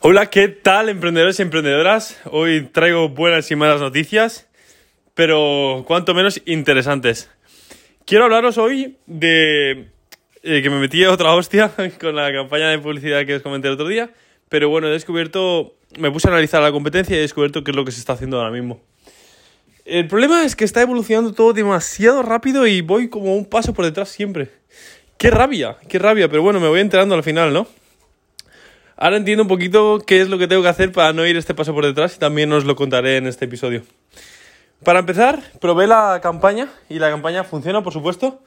Hola, ¿qué tal emprendedores y emprendedoras? Hoy traigo buenas y malas noticias, pero cuanto menos interesantes. Quiero hablaros hoy de eh, que me metí otra hostia con la campaña de publicidad que os comenté el otro día, pero bueno, he descubierto, me puse a analizar la competencia y he descubierto qué es lo que se está haciendo ahora mismo. El problema es que está evolucionando todo demasiado rápido y voy como un paso por detrás siempre. Qué rabia, qué rabia, pero bueno, me voy enterando al final, ¿no? Ahora entiendo un poquito qué es lo que tengo que hacer para no ir este paso por detrás y también os lo contaré en este episodio. Para empezar, probé la campaña y la campaña funciona, por supuesto.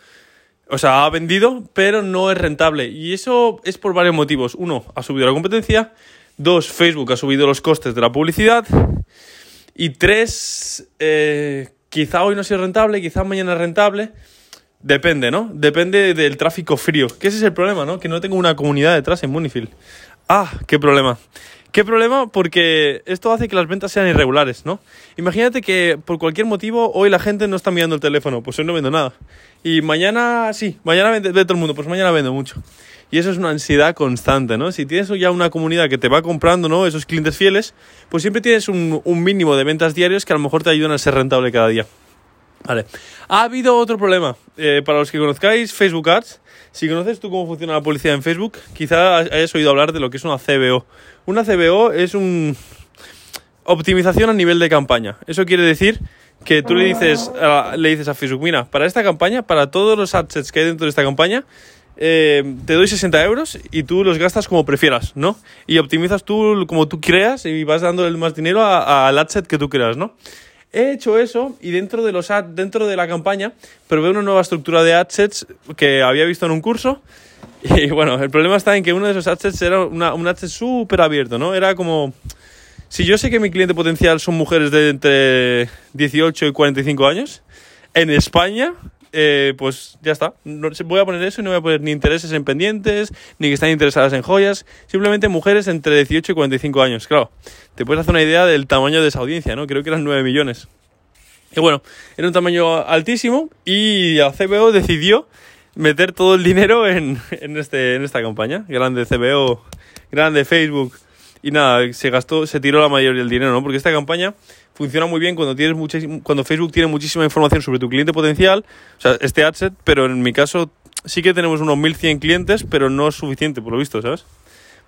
O sea, ha vendido, pero no es rentable. Y eso es por varios motivos. Uno, ha subido la competencia. Dos, Facebook ha subido los costes de la publicidad. Y tres, eh, quizá hoy no sea rentable, quizá mañana es rentable. Depende, ¿no? Depende del tráfico frío. Que ese es el problema, ¿no? Que no tengo una comunidad detrás en Munifield. Ah, qué problema. ¿Qué problema? Porque esto hace que las ventas sean irregulares, ¿no? Imagínate que por cualquier motivo hoy la gente no está mirando el teléfono, pues hoy no vendo nada. Y mañana sí, mañana vende, todo el mundo, pues mañana vendo mucho. Y eso es una ansiedad constante, ¿no? Si tienes ya una comunidad que te va comprando, ¿no? Esos clientes fieles, pues siempre tienes un, mínimo de ventas diarios que a lo mejor te ayudan a ser rentable cada día. Vale. Ha habido otro problema. Eh, para los que conozcáis Facebook Ads, si conoces tú cómo funciona la publicidad en Facebook, quizá hayas oído hablar de lo que es una CBO. Una CBO es un optimización a nivel de campaña. Eso quiere decir que tú le dices, a, le dices a Facebook, mira, para esta campaña, para todos los adsets que hay dentro de esta campaña, eh, te doy 60 euros y tú los gastas como prefieras, ¿no? Y optimizas tú como tú creas y vas dando más dinero al adset que tú creas, ¿no? He hecho eso y dentro de, los dentro de la campaña probé una nueva estructura de adsets que había visto en un curso. Y bueno, el problema está en que uno de esos adsets era una, un adset súper abierto, ¿no? Era como... Si yo sé que mi cliente potencial son mujeres de entre 18 y 45 años, en España eh, pues ya está. No, voy a poner eso y no voy a poner ni intereses en pendientes, ni que están interesadas en joyas. Simplemente mujeres entre 18 y 45 años. Claro, te puedes hacer una idea del tamaño de esa audiencia, ¿no? Creo que eran 9 millones. Y bueno, era un tamaño altísimo y la CBO decidió meter todo el dinero en, en, este, en esta campaña. Grande CBO, grande Facebook. Y nada, se gastó, se tiró la mayoría del dinero, ¿no? Porque esta campaña funciona muy bien cuando, tienes cuando Facebook tiene muchísima información sobre tu cliente potencial, o sea, este adset, pero en mi caso sí que tenemos unos 1100 clientes, pero no es suficiente, por lo visto, ¿sabes?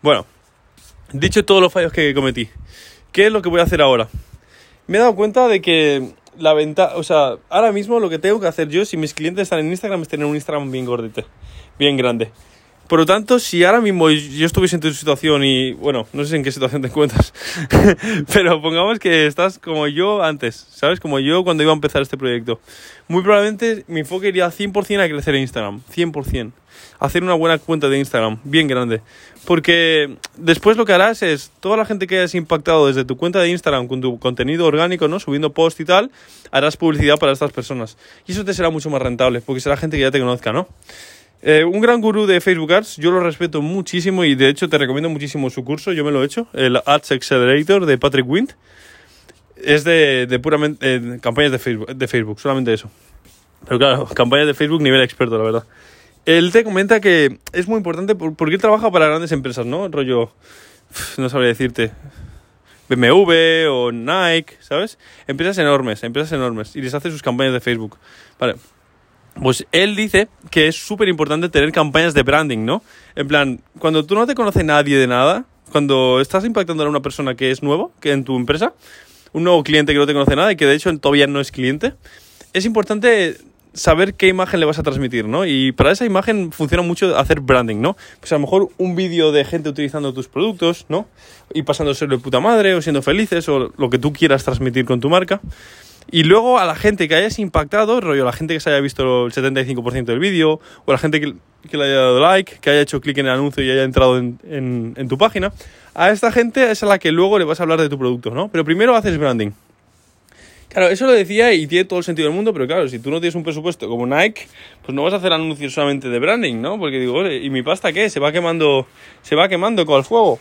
Bueno, dicho todos los fallos que cometí, ¿qué es lo que voy a hacer ahora? Me he dado cuenta de que la venta, o sea, ahora mismo lo que tengo que hacer yo, si mis clientes están en Instagram, es tener un Instagram bien gordito, bien grande. Por lo tanto, si ahora mismo yo estuviese en tu situación y, bueno, no sé en qué situación te encuentras, pero pongamos que estás como yo antes, ¿sabes? Como yo cuando iba a empezar este proyecto. Muy probablemente mi enfoque iría 100% a crecer en Instagram, 100%. Hacer una buena cuenta de Instagram, bien grande. Porque después lo que harás es, toda la gente que hayas impactado desde tu cuenta de Instagram con tu contenido orgánico, ¿no? Subiendo post y tal, harás publicidad para estas personas. Y eso te será mucho más rentable, porque será gente que ya te conozca, ¿no? Eh, un gran gurú de Facebook Ads, yo lo respeto muchísimo y de hecho te recomiendo muchísimo su curso, yo me lo he hecho, el Ads Accelerator de Patrick Wind. Es de, de puramente eh, campañas de Facebook, de Facebook, solamente eso. Pero claro, campañas de Facebook nivel experto, la verdad. Él te comenta que es muy importante porque él trabaja para grandes empresas, ¿no? Rollo, no sabría decirte, BMW o Nike, ¿sabes? Empresas enormes, empresas enormes. Y les hace sus campañas de Facebook. Vale, pues él dice que es súper importante tener campañas de branding, ¿no? En plan, cuando tú no te conoce nadie de nada, cuando estás impactando a una persona que es nuevo, que en tu empresa, un nuevo cliente que no te conoce nada y que de hecho todavía no es cliente, es importante saber qué imagen le vas a transmitir, ¿no? Y para esa imagen funciona mucho hacer branding, ¿no? Pues a lo mejor un vídeo de gente utilizando tus productos, ¿no? Y pasándose de puta madre o siendo felices o lo que tú quieras transmitir con tu marca. Y luego a la gente que hayas impactado, rollo, la gente que se haya visto el 75% del vídeo, o la gente que, le haya dado like, que haya hecho clic en el anuncio y haya entrado en, en, tu página, a esta gente es a la que luego le vas a hablar de tu producto, ¿no? Pero primero haces branding. Claro, eso lo decía y tiene todo el sentido del mundo, pero claro, si tú no tienes un presupuesto como Nike, pues no vas a hacer anuncios solamente de branding, ¿no? Porque digo, ¿y mi pasta qué? Se va quemando, se va quemando con el fuego.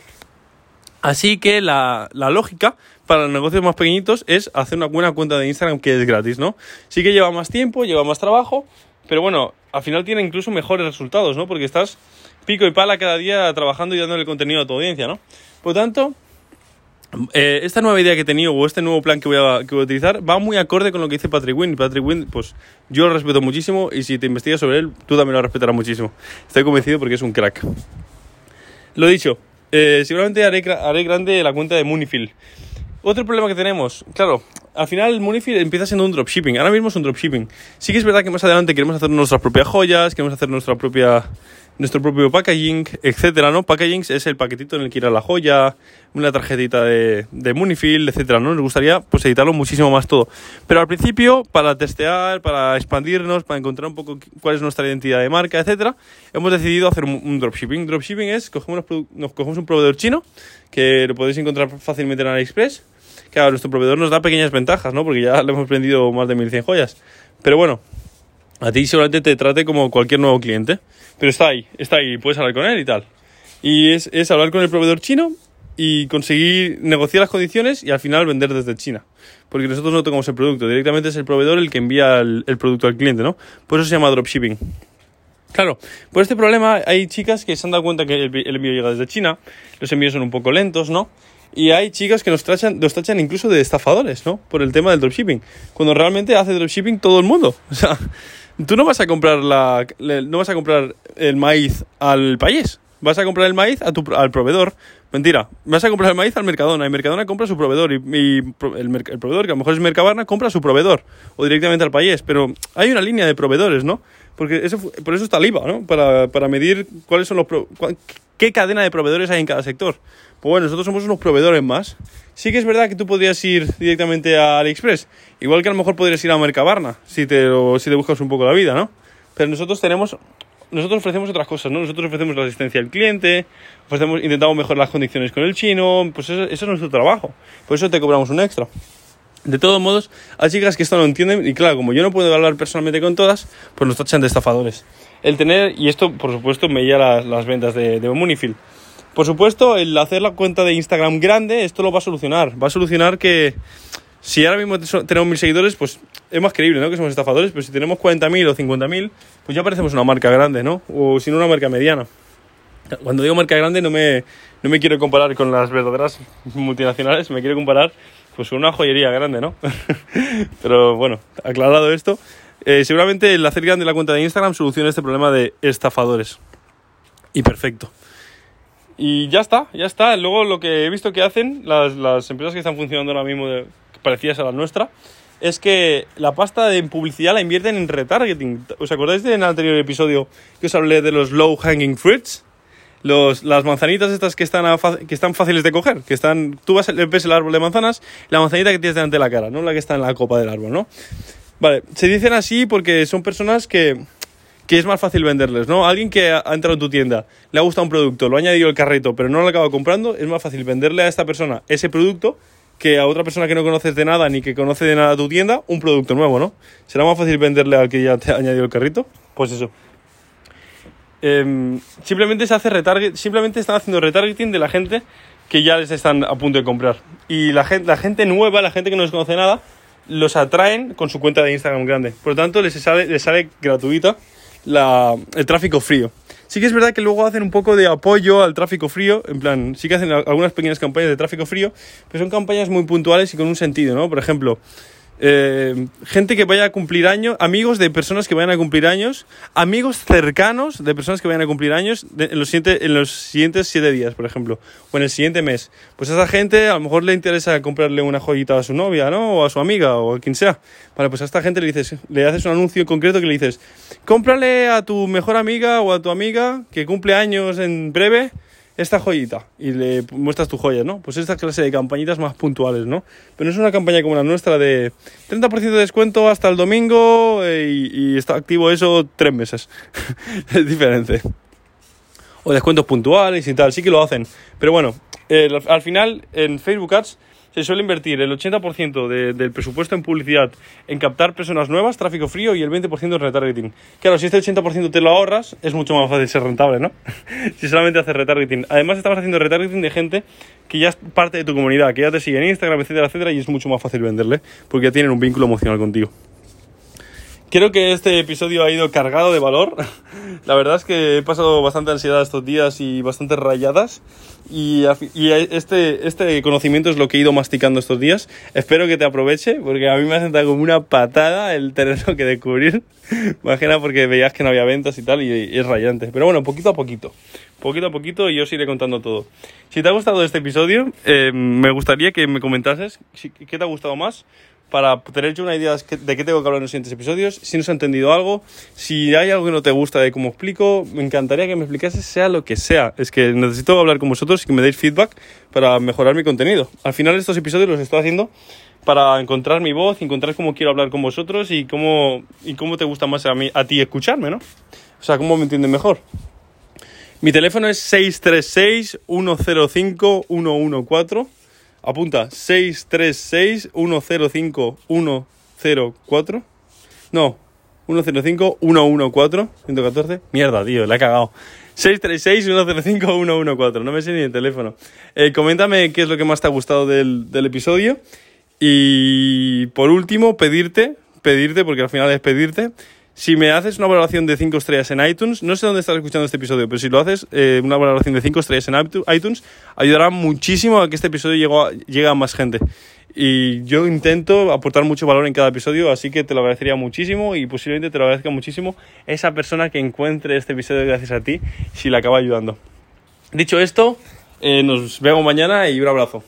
Así que la, la, lógica para los negocios más pequeñitos es hacer una buena cuenta de Instagram que es gratis, ¿no? Sí que lleva más tiempo, lleva más trabajo, pero bueno, al final tiene incluso mejores resultados, ¿no? Porque estás pico y pala cada día trabajando y dándole contenido a tu audiencia, ¿no? Por lo tanto, eh, esta nueva idea que he tenido o este nuevo plan que voy, a, que voy a utilizar va muy acorde con lo que dice Patrick Wynn. Patrick Wynn, pues yo lo respeto muchísimo y si te investigas sobre él, tú también lo respetarás muchísimo. Estoy convencido porque es un crack. Lo dicho, eh, seguramente haré, grande la cuenta de Munifield. Otro problema que tenemos, claro, al final Munifield empieza siendo un dropshipping. Ahora mismo es un dropshipping. Sí que es verdad que más adelante queremos hacer nuestras propias joyas, queremos hacer nuestra propia nuestro propio packaging, etcétera, ¿no? Packaging es el paquetito en el que irá la joya, una tarjetita de, de Munifield, etcétera, ¿no? Nos gustaría pues editarlo muchísimo más todo. Pero al principio, para testear, para expandirnos, para encontrar un poco cuál es nuestra identidad de marca, etcétera, hemos decidido hacer un, dropshipping. Dropshipping es, cogemos, nos cogemos un proveedor chino, que lo podéis encontrar fácilmente en AliExpress, Claro, nuestro proveedor nos da pequeñas ventajas, ¿no? Porque ya le hemos vendido más de 1100 joyas. Pero bueno, a ti seguramente te trate como cualquier nuevo cliente. Pero está ahí, está ahí, puedes hablar con él y tal. Y es, es hablar con el proveedor chino y conseguir negociar las condiciones y al final vender desde China. Porque nosotros no tocamos el producto, directamente es el proveedor el que envía el, producto al cliente, ¿no? Por eso se llama dropshipping. Claro, por este problema hay chicas que se han dado cuenta que el envío llega desde China, los envíos son un poco lentos, ¿no? Y hay chicas que nos tachan, nos tachan incluso de estafadores, ¿no? Por el tema del dropshipping. Cuando realmente hace dropshipping todo el mundo. O sea, tú no vas a comprar la, no vas a comprar el maíz al país. Vas a comprar el maíz a tu, al proveedor. Mentira, vas a comprar el maíz al Mercadona y Mercadona compra su proveedor y, el, el, proveedor, que a lo mejor es Mercabarna, compra su proveedor o directamente al país. Pero hay una línea de proveedores, ¿no? Porque eso, por eso está el IVA, ¿no? Para, para medir cuáles son los qué cadena de proveedores hay en cada sector. Pues bueno, nosotros somos unos proveedores más. Sí que es verdad que tú podrías ir directamente a AliExpress, igual que a lo mejor podrías ir a Mercabarna, si te, si te buscas un poco la vida, ¿no? Pero nosotros tenemos, nosotros ofrecemos otras cosas, ¿no? Nosotros ofrecemos la asistencia al cliente, ofrecemos, intentamos mejorar las condiciones con el chino, pues eso, eso es nuestro trabajo. Por eso te cobramos un extra. De todos modos, hay chicas que esto no entienden y claro, como yo no puedo hablar personalmente con todas, pues nos tachan de estafadores. El tener, y esto por supuesto me lleva las, ventas de, de Munifield. Por supuesto, el hacer la cuenta de Instagram grande, esto lo va a solucionar. Va a solucionar que si ahora mismo tenemos mil seguidores, pues es más creíble, ¿no? Que somos estafadores, pero si tenemos 40.000 o 50.000, pues ya parecemos una marca grande, ¿no? O si no una marca mediana. Cuando digo marca grande no me, no me quiero comparar con las verdaderas multinacionales, me quiero comparar pues una joyería grande, ¿no? pero bueno, aclarado esto, eh, seguramente el hacer grande la cuenta de Instagram soluciona este problema de estafadores. Y perfecto. Y ya está, ya está. Luego lo que he visto que hacen las, empresas que están funcionando ahora mismo, parecidas a la nuestra, es que la pasta de publicidad la invierten en retargeting. ¿Os acordáis de en el anterior episodio que os hablé de los low hanging fruits? Los, las manzanitas estas que están, que están fáciles de coger, que están, tú vas, ves el árbol de manzanas, la manzanita que tienes delante de la cara, no la que está en la copa del árbol, ¿no? Vale, se dicen así porque son personas que que es más fácil venderles, ¿no? Alguien que ha entrado en tu tienda, le ha gustado un producto, lo ha añadido al carrito, pero no lo acaba comprando, es más fácil venderle a esta persona ese producto que a otra persona que no conoces de nada ni que conoce de nada tu tienda un producto nuevo, ¿no? ¿Será más fácil venderle al que ya te ha añadido el carrito? Pues eso. Em, simplemente se hace retarget, simplemente están haciendo retargeting de la gente que ya les están a punto de comprar. Y la gente, nueva, la gente que no les conoce nada, los atraen con su cuenta de Instagram grande. Por lo tanto, les sale, les sale gratuita el tráfico frío. Sí que es verdad que luego hacen un poco de apoyo al tráfico frío, en plan, sí que hacen algunas pequeñas campañas de tráfico frío, pero son campañas muy puntuales y con un sentido, ¿no? Por ejemplo, eh, gente que vaya a cumplir años, amigos de personas que vayan a cumplir años, amigos cercanos de personas que vayan a cumplir años en, los siguientes, en los siguientes siete días, por ejemplo, o en el siguiente mes. Pues a esa gente a lo mejor le interesa comprarle una joyita a su novia, ¿no? O a su amiga, o a quien sea. Vale, pues a esta gente le dices, le haces un anuncio concreto que le dices, cómprale a tu mejor amiga o a tu amiga que cumple años en breve esta joyita y le muestras tu joya, ¿no? Pues esta clase de campañitas más puntuales, ¿no? Pero no es una campaña como la nuestra de 30% de descuento hasta el domingo eh, y, está activo eso tres meses. es diferente. O descuentos puntuales y tal, sí que lo hacen. Pero bueno, al final en Facebook Ads se suele invertir el 80% del presupuesto en publicidad en captar personas nuevas, tráfico frío y el 20% en retargeting. Claro, si este 80% te lo ahorras, es mucho más fácil ser rentable, ¿no? si solamente haces retargeting. Además, estamos haciendo retargeting de gente que ya es parte de tu comunidad, que ya te sigue en Instagram, etcétera, etcétera, y es mucho más fácil venderle porque ya tienen un vínculo emocional contigo. Creo que este episodio ha ido cargado de valor. La verdad es que he pasado bastante ansiedad estos días y bastante rayadas. Y, este, este conocimiento es lo que he ido masticando estos días. Espero que te aproveche, porque a mí me ha sentado como una patada el tenerlo que descubrir. Imagina porque veías que no había ventas y tal, y, es rayante. Pero bueno, poquito a poquito. Poquito a poquito y yo os iré contando todo. Si te ha gustado este episodio, eh, me gustaría que me comentases qué te ha gustado más para tener yo una idea de qué tengo que hablar en los siguientes episodios, si no se ha entendido algo, si hay algo que no te gusta de cómo explico, me encantaría que me explicases sea lo que sea. Es que necesito hablar con vosotros y que me deis feedback para mejorar mi contenido. Al final estos episodios los estoy haciendo para encontrar mi voz, encontrar cómo quiero hablar con vosotros y cómo, y cómo te gusta más a, mí, a ti escucharme, ¿no? O sea, cómo me entienden mejor. Mi teléfono es 636 105 114 Apunta 636-105-104. No, 105-114. 114. Mierda, tío, la he cagado. 636-105-114. No me sé ni el teléfono. Eh, coméntame qué es lo que más te ha gustado del, del episodio. Y por último, pedirte, pedirte, porque al final es pedirte, si me haces una valoración de 5 estrellas en iTunes, no sé dónde estás escuchando este episodio, pero si lo haces, eh, una valoración de 5 estrellas en iTunes, ayudará muchísimo a que este episodio llegue a, más gente. Y yo intento aportar mucho valor en cada episodio, así que te lo agradecería muchísimo y posiblemente te lo agradezca muchísimo esa persona que encuentre este episodio gracias a ti, si le acaba ayudando. Dicho esto, eh, nos vemos mañana y un abrazo.